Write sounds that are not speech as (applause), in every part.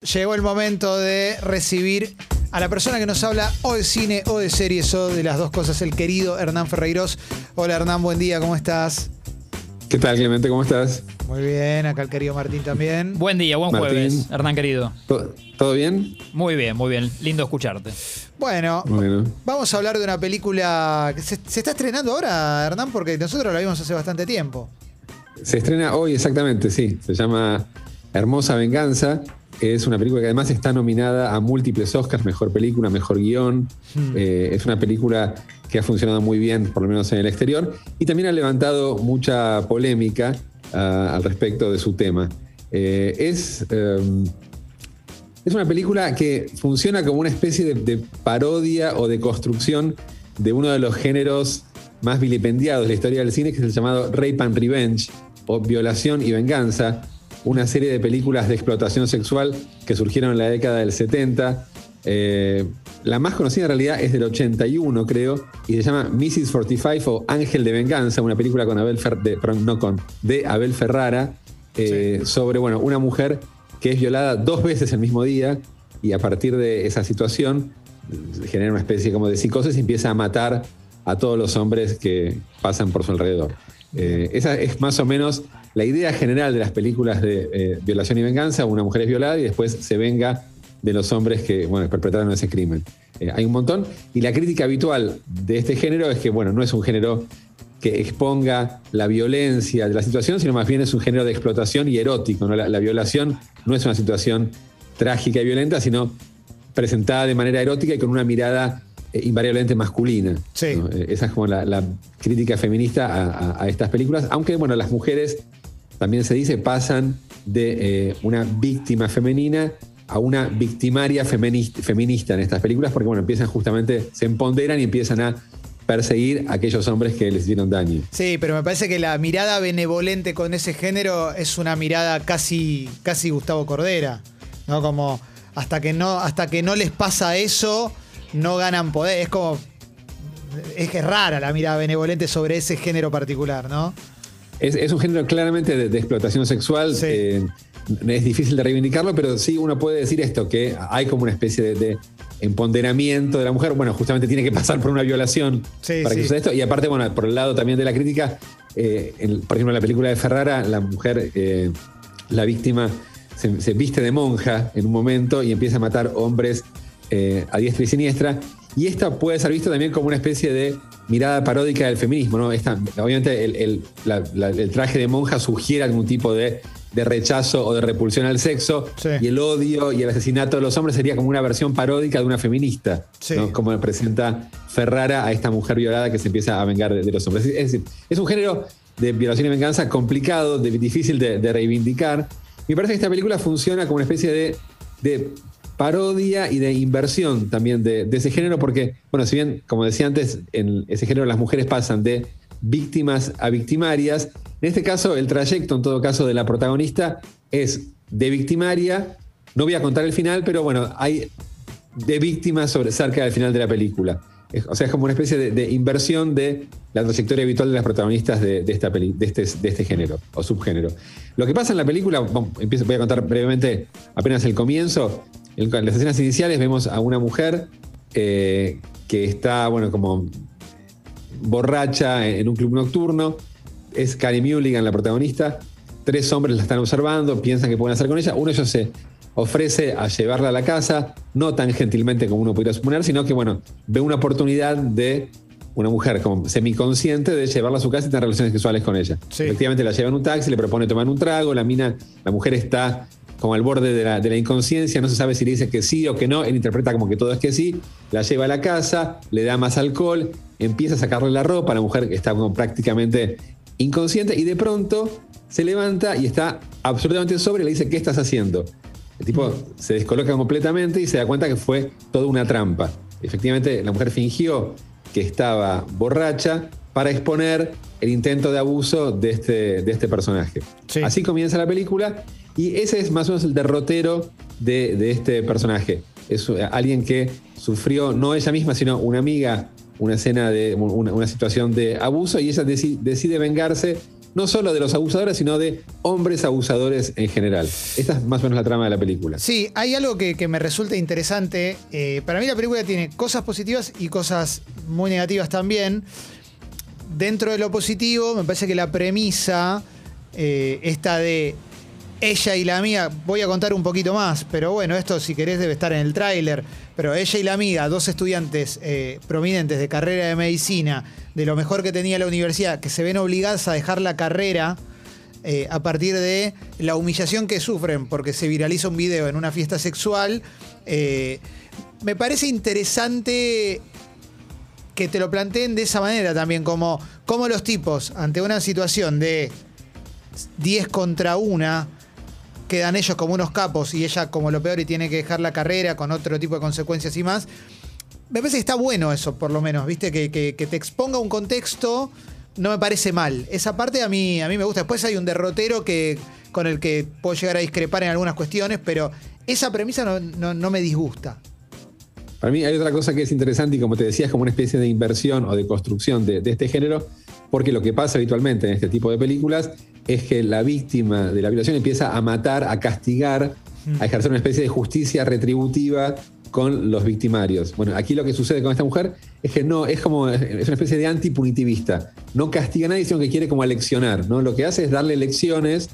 Llegó el momento de recibir a la persona que nos habla o de cine o de series o de las dos cosas, el querido Hernán Ferreiros. Hola Hernán, buen día, ¿cómo estás? ¿Qué tal, Clemente? ¿Cómo estás? Muy bien, acá el querido Martín también. Buen día, buen Martín. jueves, Hernán querido. ¿Todo, todo bien? Muy bien, muy bien. Lindo escucharte. Bueno, Bueno. vamos a hablar de una película que se, se está estrenando ahora, Hernán, porque nosotros la vimos hace bastante tiempo. Se estrena hoy exactamente, sí. Se llama Hermosa Venganza. Es una película que además está nominada a múltiples Oscars, mejor película, mejor guion. Eh, es una película que ha funcionado muy bien, por lo menos en el exterior, y también ha levantado mucha polémica ah, al respecto de su tema. Eh, es, em, es una película que funciona como una especie de, de parodia o de construcción de uno de los géneros más vilipendiados de la historia del cine, que es el llamado Rape and Revenge, o Violación y Venganza, una serie de películas de explotación sexual que surgieron en la década del 70. Eh, la más conocida en realidad es del 81, creo, y se llama Mrs. 45 o Ángel de Venganza, una película con Abel Fer- de, perdón, no con, de Abel Ferrara, eh, sobre bueno, una mujer que es violada dos veces el mismo día y a partir de esa situación eh, genera una especie como de psicosis y empieza a matar a todos los hombres que pasan por su alrededor. Eh, esa es más o menos la idea general de las películas de eh, violación y venganza. Una mujer es violada y después se venga de los hombres que bueno, perpetraron ese crimen. Eh, hay un montón. Y la crítica habitual de este género es que bueno, no es un género que exponga la violencia de la situación, sino más bien es un género de explotación y erótico. ¿no? La, la violación no es una situación trágica y violenta, sino presentada de manera erótica y con una mirada invariablemente masculina. Sí. ¿no? Eh, Esa es como la, la crítica feminista a, a- a estas películas, aunque bueno, las mujeres, también se dice, pasan de eh, una víctima femenina a una victimaria feminista, feminista en estas películas, porque bueno, empiezan justamente, se empoderan y empiezan a perseguir a aquellos hombres que les hicieron daño. Sí, pero me parece que la mirada benevolente con ese género es una mirada casi, casi Gustavo Cordera, ¿no? Como hasta que no, hasta que no les pasa eso, no ganan poder. Es como. Es que es rara la mirada benevolente sobre ese género particular, ¿no? Es, es un género claramente de, de explotación sexual. Sí. eh, es difícil de reivindicarlo, pero sí uno puede decir esto, que hay como una especie de, de empoderamiento de la mujer. Bueno, justamente tiene que pasar por una violación Sí, para que sí. suceda esto. Y aparte, bueno, por el lado también de la crítica, eh, en- por ejemplo, en la película de Ferrara, la mujer, eh, la víctima, se, se viste de monja en un momento y empieza a matar hombres eh, a diestra y siniestra. Y esta puede ser visto también como una especie de mirada paródica del feminismo, ¿no? Esta, obviamente el, el- la- la- el traje de monja sugiere algún tipo de, de rechazo o de repulsión al sexo Sí. y el odio y el asesinato de los hombres sería como una versión paródica de una feminista, Sí. ¿no? como presenta Ferrara a esta mujer violada que se empieza a vengar de, de los hombres. Es decir, es un género de violación y venganza complicado, de- difícil de, de reivindicar. Me parece que esta película funciona como una especie de, de parodia y de inversión también de, ese género, porque, bueno, si bien, como decía antes, en ese género las mujeres pasan de víctimas a victimarias, en este caso el trayecto, en todo caso, de la protagonista es de victimaria, no voy a contar el final, pero bueno, hay de víctimas sobre, cerca del final de la película. O sea, es como una especie de, inversión de la trayectoria habitual de las protagonistas de, esta peli- de, este, de este género o subgénero. Lo que pasa en la película, voy a contar brevemente apenas el comienzo. En las escenas iniciales vemos a una mujer eh, que está, bueno, como borracha en un club nocturno. Es Carey Mulligan la protagonista. Tres hombres la están observando, piensan que pueden hacer con ella. Uno de ellos se ofrece a llevarla a la casa, no tan gentilmente como uno pudiera suponer, sino que, bueno, ve una oportunidad de una mujer como semiconsciente de llevarla a su casa y tener relaciones sexuales con ella. Sí. Efectivamente la lleva en un taxi, le propone tomar un trago, la mina, la mujer está como al borde de la, de la inconsciencia, no se sabe si le dice que sí o que no, él interpreta como que todo es que sí, la lleva a la casa, le da más alcohol, empieza a sacarle la ropa, la mujer está como prácticamente inconsciente y de pronto se levanta y está absolutamente sobre y le dice, ¿qué estás haciendo? El tipo se descoloca completamente y se da cuenta que fue toda una trampa. Efectivamente, la mujer fingió que estaba borracha para exponer el intento de abuso de este, de este personaje. Sí. Así comienza la película y ese es más o menos el derrotero de, de este personaje. Es alguien que sufrió, no ella misma, sino una amiga, una escena de una, una situación de abuso y ella deci- decide vengarse no solo de los abusadores, sino de hombres abusadores en general. Esta es más o menos la trama de la película. Sí, hay algo que, que me resulta interesante. Eh, para mí la película tiene cosas positivas y cosas muy negativas también. Dentro de lo positivo, me parece que la premisa, eh, esta de ella y la amiga, voy a contar un poquito más, pero bueno, esto si querés debe estar en el tráiler, pero ella y la amiga, dos estudiantes eh, prominentes de carrera de medicina, de lo mejor que tenía la universidad, que se ven obligadas a dejar la carrera eh, a partir de la humillación que sufren porque se viraliza un video en una fiesta sexual, eh, me parece interesante que te lo planteen de esa manera también, como, como los tipos, ante una situación de 10 contra 1, quedan ellos como unos capos y ella como lo peor y tiene que dejar la carrera con otro tipo de consecuencias y más. Me parece que está bueno eso, por lo menos, ¿viste? Que, que- que te exponga un contexto no me parece mal. Esa parte a mí, a mí me gusta. Después hay un derrotero que, con el que puedo llegar a discrepar en algunas cuestiones, pero esa premisa no, no- no me disgusta. Para mí hay otra cosa que es interesante y como te decía es como una especie de inversión o de construcción de, este género, porque lo que pasa habitualmente en este tipo de películas es que la víctima de la violación empieza a matar, a castigar, a ejercer una especie de justicia retributiva con los victimarios. Bueno, aquí lo que sucede con esta mujer es que no, es como, es una especie de antipunitivista. No castiga a nadie, sino que quiere como aleccionar, ¿no? Lo que hace es darle lecciones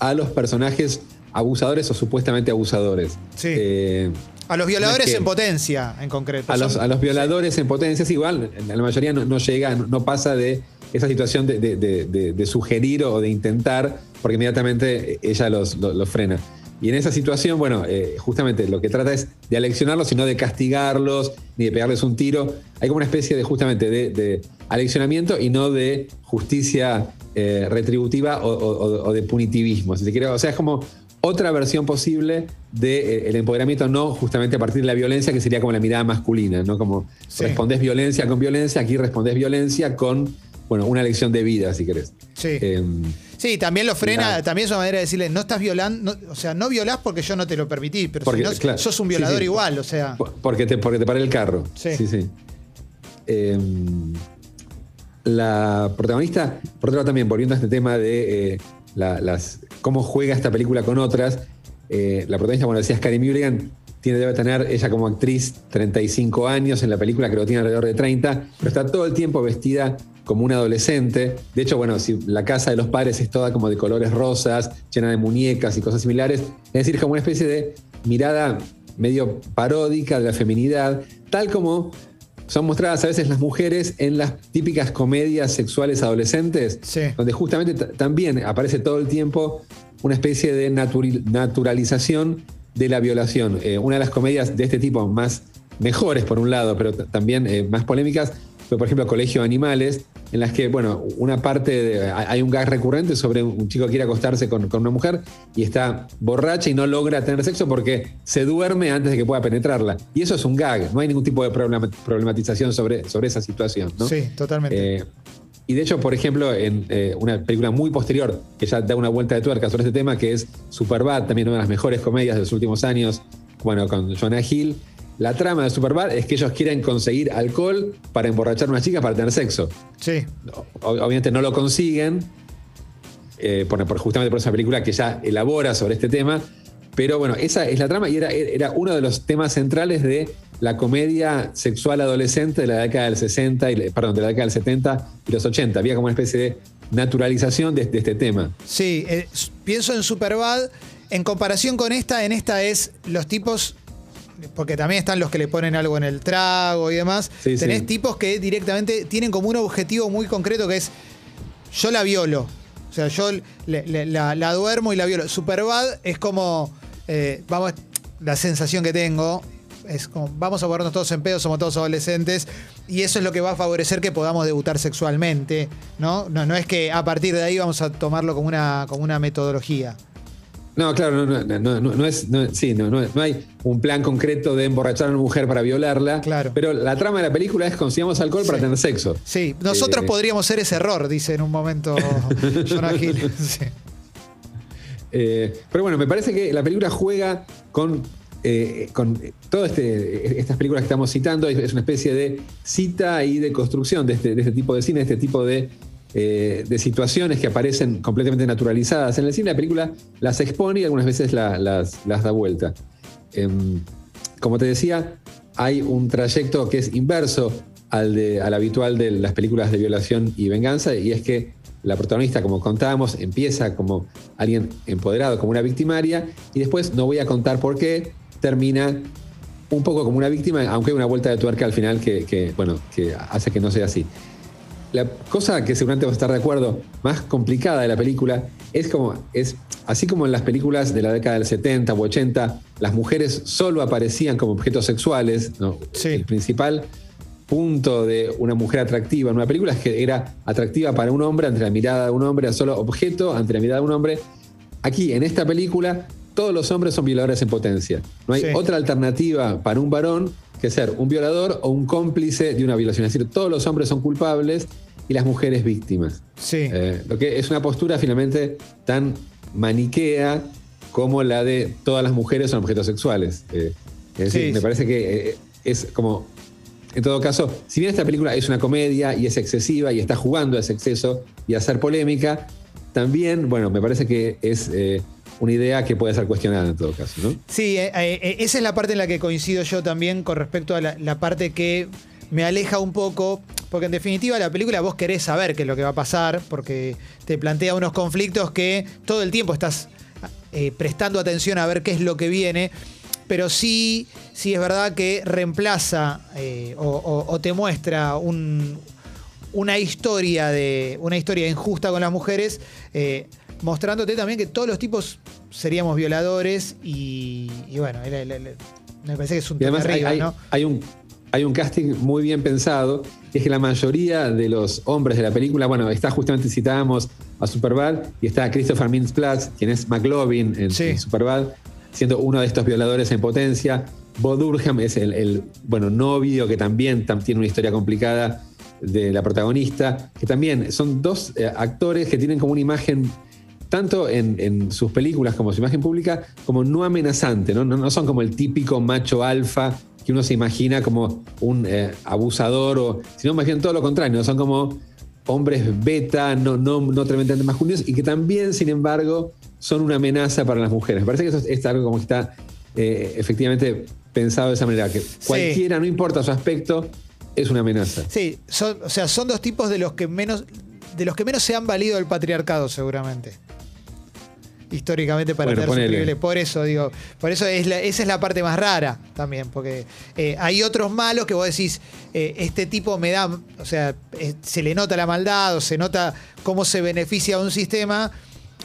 a los personajes abusadores o supuestamente abusadores. Sí. Eh, A los violadores No es que- en potencia, en concreto. a los, a los violadores en potencias igual, la mayoría no, no llega, no, no pasa de esa situación de, de- de- de- de sugerir o de intentar, porque inmediatamente ella los, los- los frena. Y en esa situación, bueno, eh, justamente lo que trata es de aleccionarlos y no de castigarlos ni de pegarles un tiro. Hay como una especie de justamente de, de aleccionamiento y no de justicia eh, retributiva o, o- o de punitivismo, si quiere. O sea, es como otra versión posible del empoderamiento, no justamente a partir de la violencia, que sería como la mirada masculina, ¿no? Como Sí. respondés violencia con violencia, aquí respondés violencia con, bueno, una lección de vida, si querés. Sí. Em, Sí, también lo frena, también es una manera de decirle, no estás violando, no- o sea, no violás porque yo no te lo permití, pero Porque, si no, claro, sos un violador sí. igual, o sea. po- porque, te, porque te paré el carro. Sí. Sí, sí. Em, la protagonista, por otro lado también, volviendo a este tema de eh, la- las, cómo juega esta película con otras, eh, la protagonista, bueno, decías, Carey Mulligan, tiene, debe tener ella como actriz 35 años, en la película creo que tiene alrededor de 30, pero está todo el tiempo vestida como una adolescente. De hecho, bueno, si la casa de los padres es toda como de colores rosas, llena de muñecas y cosas similares, es decir, como una especie de mirada medio paródica de la feminidad, tal como son mostradas a veces las mujeres en las típicas comedias sexuales adolescentes, Sí. donde justamente también aparece todo el tiempo una especie de naturalización de la violación. Eh, una de las comedias de este tipo más mejores por un lado, pero también eh, más polémicas, por ejemplo Colegio de Animales, en las que, bueno, una parte, de- hay un gag recurrente sobre un chico que quiere acostarse con, con una mujer y está borracha y no logra tener sexo porque se duerme antes de que pueda penetrarla. Y eso es un gag, no hay ningún tipo de problema- problematización sobre, sobre esa situación. ¿no? Sí, totalmente. Eh, y de hecho, por ejemplo, en eh, una película muy posterior que ya da una vuelta de tuerca sobre este tema, que es Superbad, también una de las mejores comedias de los últimos años, bueno, con Jonah Hill. La trama de Superbad es que ellos quieren conseguir alcohol para emborrachar a una chica para tener sexo. sí. Obviamente no lo consiguen, eh, por, por- justamente por esa película que ya elabora sobre este tema. Pero bueno, esa es la trama y era, era uno de los temas centrales de la comedia sexual adolescente de la década del 60, y, perdón, de la década del 70 y los 80. Había como una especie de naturalización de, de este tema. Sí, eh, pienso en Superbad. En comparación con esta, en esta es los tipos. Porque también están los que le ponen algo en el trago y demás. Sí, Tenés sí. tipos que directamente tienen como un objetivo muy concreto que es: yo la violo. O sea, yo le- le- la, la duermo y la violo. Superbad es como. eh, vamos, la sensación que tengo es como: vamos a ponernos todos en pedo, somos todos adolescentes. Y eso es lo que va a favorecer que podamos debutar sexualmente. ¿no? No, no es que a partir de ahí vamos a tomarlo como una, como una metodología. No, claro, no, no, no, no, es, sí, no, hay un plan concreto de emborrachar a una mujer para violarla. Claro. Pero la trama de la película es consigamos alcohol para tener sexo. Sí, nosotros Eh, podríamos ser ese error, dice en un momento (laughs) Jonah Hill. (laughs) Sí. Eh, pero bueno, me parece que la película juega con, eh, con todas este, estas películas que estamos citando. Es, es una especie de cita y de construcción de este, de este tipo de cine, de este tipo de eh, de situaciones que aparecen completamente naturalizadas en el cine, la película las expone y algunas veces las, da vuelta. Em, como te decía, hay un trayecto que es inverso al, de, al habitual de las películas de violación y venganza, y es que la protagonista, como contábamos, empieza como alguien empoderado, como una victimaria, y después, no voy a contar por qué, termina un poco como una víctima, aunque hay una vuelta de tuerca al final que, bueno, que hace que no sea así. La cosa que seguramente vas a estar de acuerdo, más complicada de la película, es como, es, así como en las películas de la década del 70 u 80, las mujeres solo aparecían como objetos sexuales, el principal punto de una mujer atractiva en una película es que era atractiva para un hombre ante la mirada de un hombre, solo objeto ante la mirada de un hombre. Aquí, en esta película, todos los hombres son violadores en potencia. No hay otra alternativa para un varón que ser un violador o un cómplice de una violación. Es decir, todos los hombres son culpables y las mujeres víctimas. Sí. Eh, lo que es una postura finalmente tan maniquea como la de todas las mujeres son objetos sexuales. Eh, es decir, me parece que eh, es como. En todo caso, si bien esta película es una comedia y es excesiva y está jugando a ese exceso y a hacer polémica, también, bueno, me parece que es una idea que puede ser cuestionada en todo caso, ¿no? Sí, eh, eh, eh, esa es la parte en la que coincido yo también con respecto a la, parte que me aleja un poco, porque en definitiva la película vos querés saber qué es lo que va a pasar, porque te plantea unos conflictos que todo el tiempo estás prestando atención a ver qué es lo que viene, pero sí, sí es verdad que reemplaza o, te muestra una historia de una historia injusta con las mujeres mostrándote también que todos los tipos seríamos violadores y, bueno, me parece que es un tema arriba, hay, ¿no? Hay un, hay un casting muy bien pensado, que es que la mayoría de los hombres de la película, bueno, está justamente citábamos a Superbad y está Christopher Mintz-Platz, quien es McLovin en, Superbad, siendo uno de estos violadores en potencia. Bo Durham es el, bueno, novio que también tiene una historia complicada de la protagonista, que también son dos eh, actores que tienen como una imagen tanto en, sus películas como su imagen pública, como no amenazante, ¿no? No, son como el típico macho alfa que uno se imagina como un eh, abusador, o, sino más bien todo lo contrario, son como hombres beta, no, no, no tremendamente masculinos, y que también, sin embargo, son una amenaza para las mujeres. Me parece que eso es, algo como que está eh, efectivamente pensado de esa manera, que cualquiera, no importa su aspecto, es una amenaza. Sí, o sea, son dos tipos de los que menos, de los que menos se han valido del patriarcado, seguramente históricamente para tener Por eso, digo, por eso es esa es la parte más rara también, porque eh, hay otros malos que vos decís, eh, este tipo me da, o sea, eh, se le nota la maldad o se nota cómo se beneficia un sistema.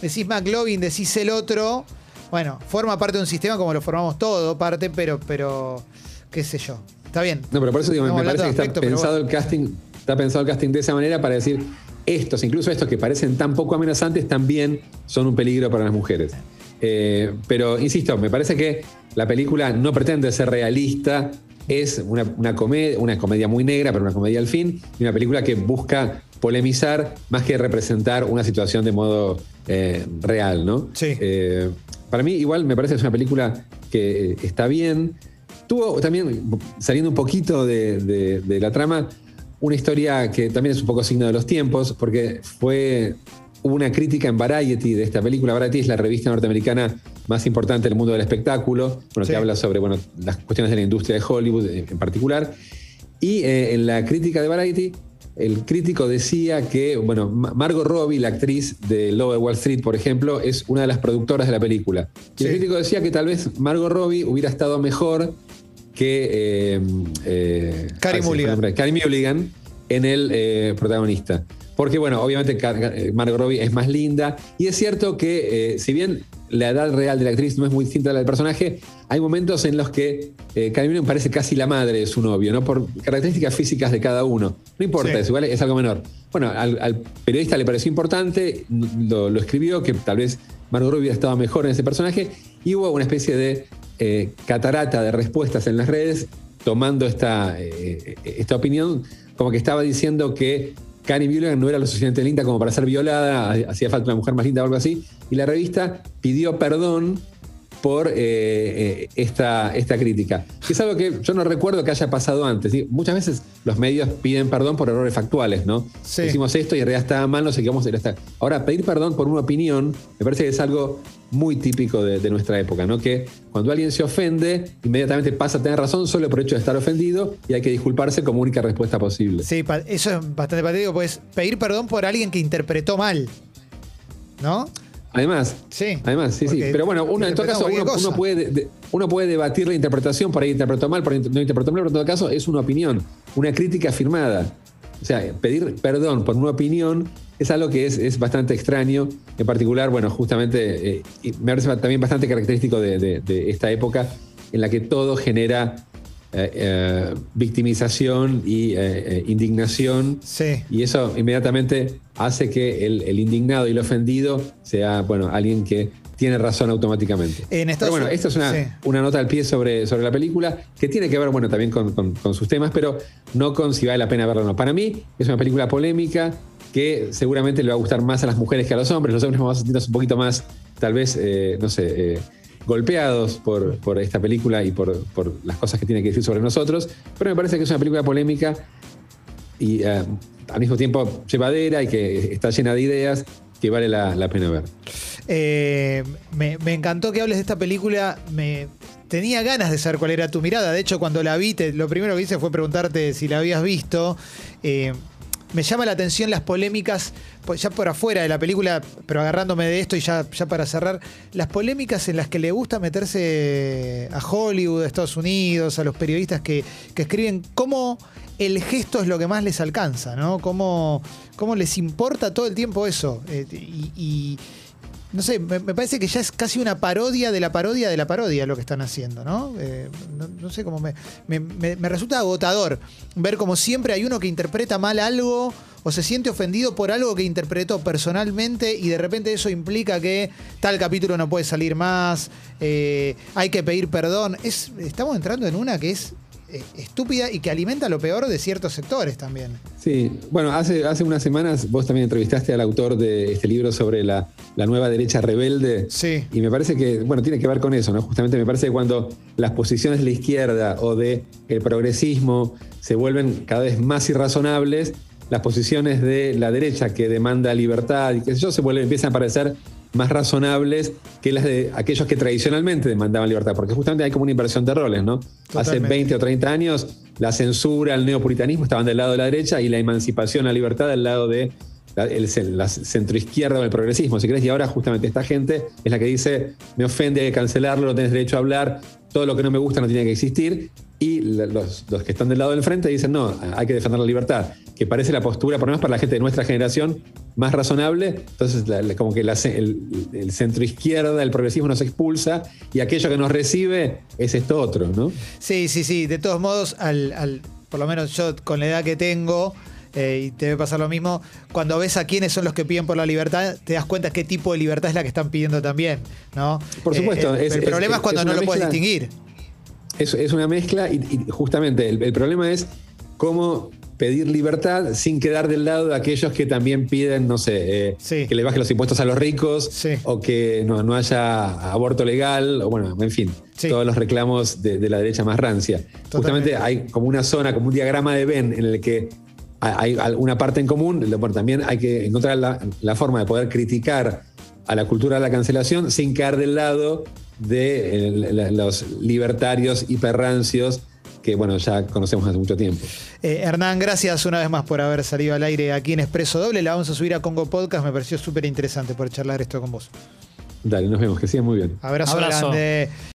Decís McLovin, decís el otro. Bueno, forma parte de un sistema como lo formamos todo, parte, pero, pero qué sé yo. Está bien. No, pero por eso digo, me, parece que está pensado el casting, está pensado el casting de esa manera para decir, estos, incluso estos que parecen tan poco amenazantes, también son un peligro para las mujeres. Eh, pero, insisto, me parece que la película no pretende ser realista, es una, comedia, una comedia muy negra, pero una comedia al fin, y una película que busca polemizar más que representar una situación de modo eh, real, ¿no? Sí. Eh, para mí, igual, me parece que es una película que está bien. Tuvo también, saliendo un poquito de la trama, una historia que también es un poco signo de los tiempos, porque fue una crítica en Variety de esta película. Variety es la revista norteamericana más importante del mundo del espectáculo, bueno, que habla sobre bueno, las cuestiones de la industria de Hollywood en particular. Y eh, en la crítica de Variety, el crítico decía que, bueno, Margot Robbie, la actriz de Lobo de Wall Street, por ejemplo, es una de las productoras de la película. Y el crítico decía que tal vez Margot Robbie hubiera estado mejor que eh, eh, Carrie Mulligan. en el eh, protagonista. Porque, bueno, obviamente Margot Robbie es más linda. Y es cierto que, si bien la edad real de la actriz no es muy distinta a la del personaje, hay momentos en los que Carrie Mulligan parece casi la madre de su novio, ¿no? Por características físicas de cada uno. No importa, es igual, es algo menor. Bueno, al, periodista le pareció importante, lo, lo, escribió, que tal vez Margot Robbie estado mejor en ese personaje, y hubo una especie de eh, catarata de respuestas en las redes tomando esta, eh, esta opinión, como que estaba diciendo que Karen Mulligan no era lo suficientemente linda como para ser violada, hacía falta una mujer más linda o algo así, y la revista pidió perdón por eh, eh, esta, esta crítica. Que es algo que yo no recuerdo que haya pasado antes. ¿sí? Muchas veces los medios piden perdón por errores factuales, ¿no? Sí. Decimos esto y en realidad está mal, no sé qué vamos a hacer. Ahora, pedir perdón por una opinión me parece que es algo muy típico de, de nuestra época, ¿no? Que cuando alguien se ofende, inmediatamente pasa a tener razón solo por el hecho de estar ofendido y hay que disculparse como única respuesta posible. Sí, eso es bastante patético, pues pedir perdón por alguien que interpretó mal. ¿No? Además, Sí. Además, sí, sí. Pero bueno, uno, en todo caso, uno, puede, de- de- uno puede debatir la interpretación, por ahí interpretó mal, por ahí no interpretó mal, pero en todo caso es una opinión, una crítica firmada. O sea, pedir perdón por una opinión es algo que es, es bastante extraño. En particular, bueno, justamente, eh, y me parece también bastante característico de, de- de esta época en la que todo genera eh, eh, victimización y eh, indignación. Sí. Y eso inmediatamente hace que el, el indignado y el ofendido sea, bueno, alguien que tiene razón automáticamente. En Estados pero bueno, esto es una, sí. una nota al pie sobre, sobre la película que tiene que ver, bueno, también con, con- con sus temas, pero no con si vale la pena verla o no. Para mí es una película polémica que seguramente le va a gustar más a las mujeres que a los hombres. Los hombres vamos a sentirnos un poquito más, tal vez, eh, no sé, eh, golpeados por, por esta película y por, por las cosas que tiene que decir sobre nosotros. Pero me parece que es una película polémica y eh, al mismo tiempo llevadera y que está llena de ideas que vale la, la pena ver. Eh, me, encantó que hables de esta película. Me tenía ganas de saber cuál era tu mirada. De hecho, cuando la vi, lo primero que hice fue preguntarte si la habías visto. Eh, me llama la atención las polémicas, pues ya por afuera de la película, pero agarrándome de esto y ya, para cerrar, las polémicas en las que le gusta meterse a Hollywood, a Estados Unidos, a los periodistas que, que escriben cómo el gesto es lo que más les alcanza, ¿no? Cómo, cómo les importa todo el tiempo eso. Eh, y, no sé, me, parece que ya es casi una parodia de la parodia de la parodia lo que están haciendo, ¿no? Eh, no, sé cómo me, me, resulta agotador ver como siempre hay uno que interpreta mal algo o se siente ofendido por algo que interpretó personalmente y de repente eso implica que tal capítulo no puede salir más, eh, hay que pedir perdón. Es, estamos entrando en una que es estúpida y que alimenta lo peor de ciertos sectores también. Sí, bueno, hace, hace unas semanas vos también entrevistaste al autor de este libro sobre la, la nueva derecha rebelde. Sí. Y me parece que, bueno, tiene que ver con eso, ¿no? Justamente me parece que cuando las posiciones de la izquierda o de el progresismo se vuelven cada vez más irrazonables, las posiciones de la derecha que demanda libertad y qué sé yo, se vuelven, empiezan a parecer más razonables que las de aquellos que tradicionalmente demandaban libertad, porque justamente hay como una inversión de roles, ¿no? Hace Totalmente. 20 o 30 años la censura, el neopuritanismo estaban del lado de la derecha y la emancipación, la libertad del lado de la, el- la centroizquierda o el progresismo, si querés, y ahora justamente esta gente es la que dice, me ofende, hay que cancelarlo, no tenés derecho a hablar, todo lo que no me gusta no tiene que existir, y los, los que están del lado del frente dicen, no, hay que defender la libertad, que parece la postura, por lo menos para la gente de nuestra generación, más razonable, entonces la- la- como que la el, el centro izquierda, el progresismo nos expulsa, y aquello que nos recibe es esto otro, ¿no? Sí, sí, sí. De todos modos, al, al- por lo menos yo con la edad que tengo, eh, y te debe pasar lo mismo, cuando ves a quiénes son los que piden por la libertad, te das cuenta qué tipo de libertad es la que están pidiendo también, ¿no? Por supuesto, Eh, el, es- el problema es, es cuando no lo puedes distinguir. Es, es una mezcla y, y justamente el, el problema es cómo pedir libertad sin quedar del lado de aquellos que también piden, no sé, eh, Sí. que le bajen los impuestos a los ricos Sí. o que no, no haya aborto legal, o bueno, en fin, Sí. todos los reclamos de, de la derecha más rancia. Justamente hay como una zona, como un diagrama de Venn en el que hay hay una parte en común, bueno, también hay que encontrar la, la forma de poder criticar a la cultura de la cancelación sin caer del lado de eh, los libertarios hiperrancios que, bueno, ya conocemos hace mucho tiempo. Eh, Hernán, gracias una vez más por haber salido al aire aquí en Expreso Doble. La vamos a subir a Congo Podcast. Me pareció súper interesante por charlar esto con vos. Dale, nos vemos, que sigan muy bien. Abrazo, Abrazo. grande.